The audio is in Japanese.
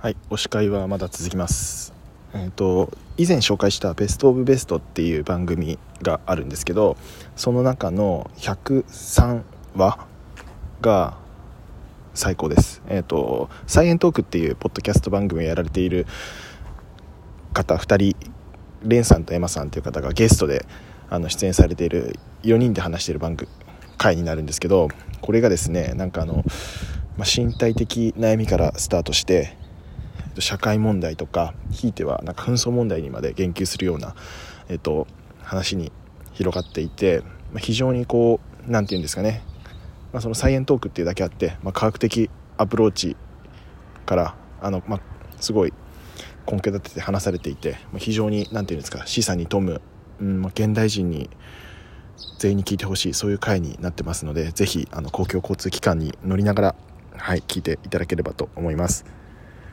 はい、推し会はまだ続きます。えっ、と以前紹介したベストオブベストっていう番組があるんですけど、その中の103話が最高です。えっ、とサイエントークっていうポッドキャスト番組をやられている方2人、レンさんとエマさんという方がゲストであの出演されている4人で話している番組回になるんですけど、これがですね、なんかあの。まあ、身体的悩みからスタートして社会問題とかひいてはなんか紛争問題にまで言及するような、えっと、話に広がっていて、まあ、非常にこう何て言うんですかね、まあ、そのサイエントークっていうだけあって、まあ、科学的アプローチからあの、まあ、すごい根拠立てて話されていて、まあ、非常に何て言うんですか示唆に富む、うんまあ、現代人に全員に聞いてほしいそういう回になってますのでぜひあの公共交通機関に乗りながらはい聞いていただければと思います。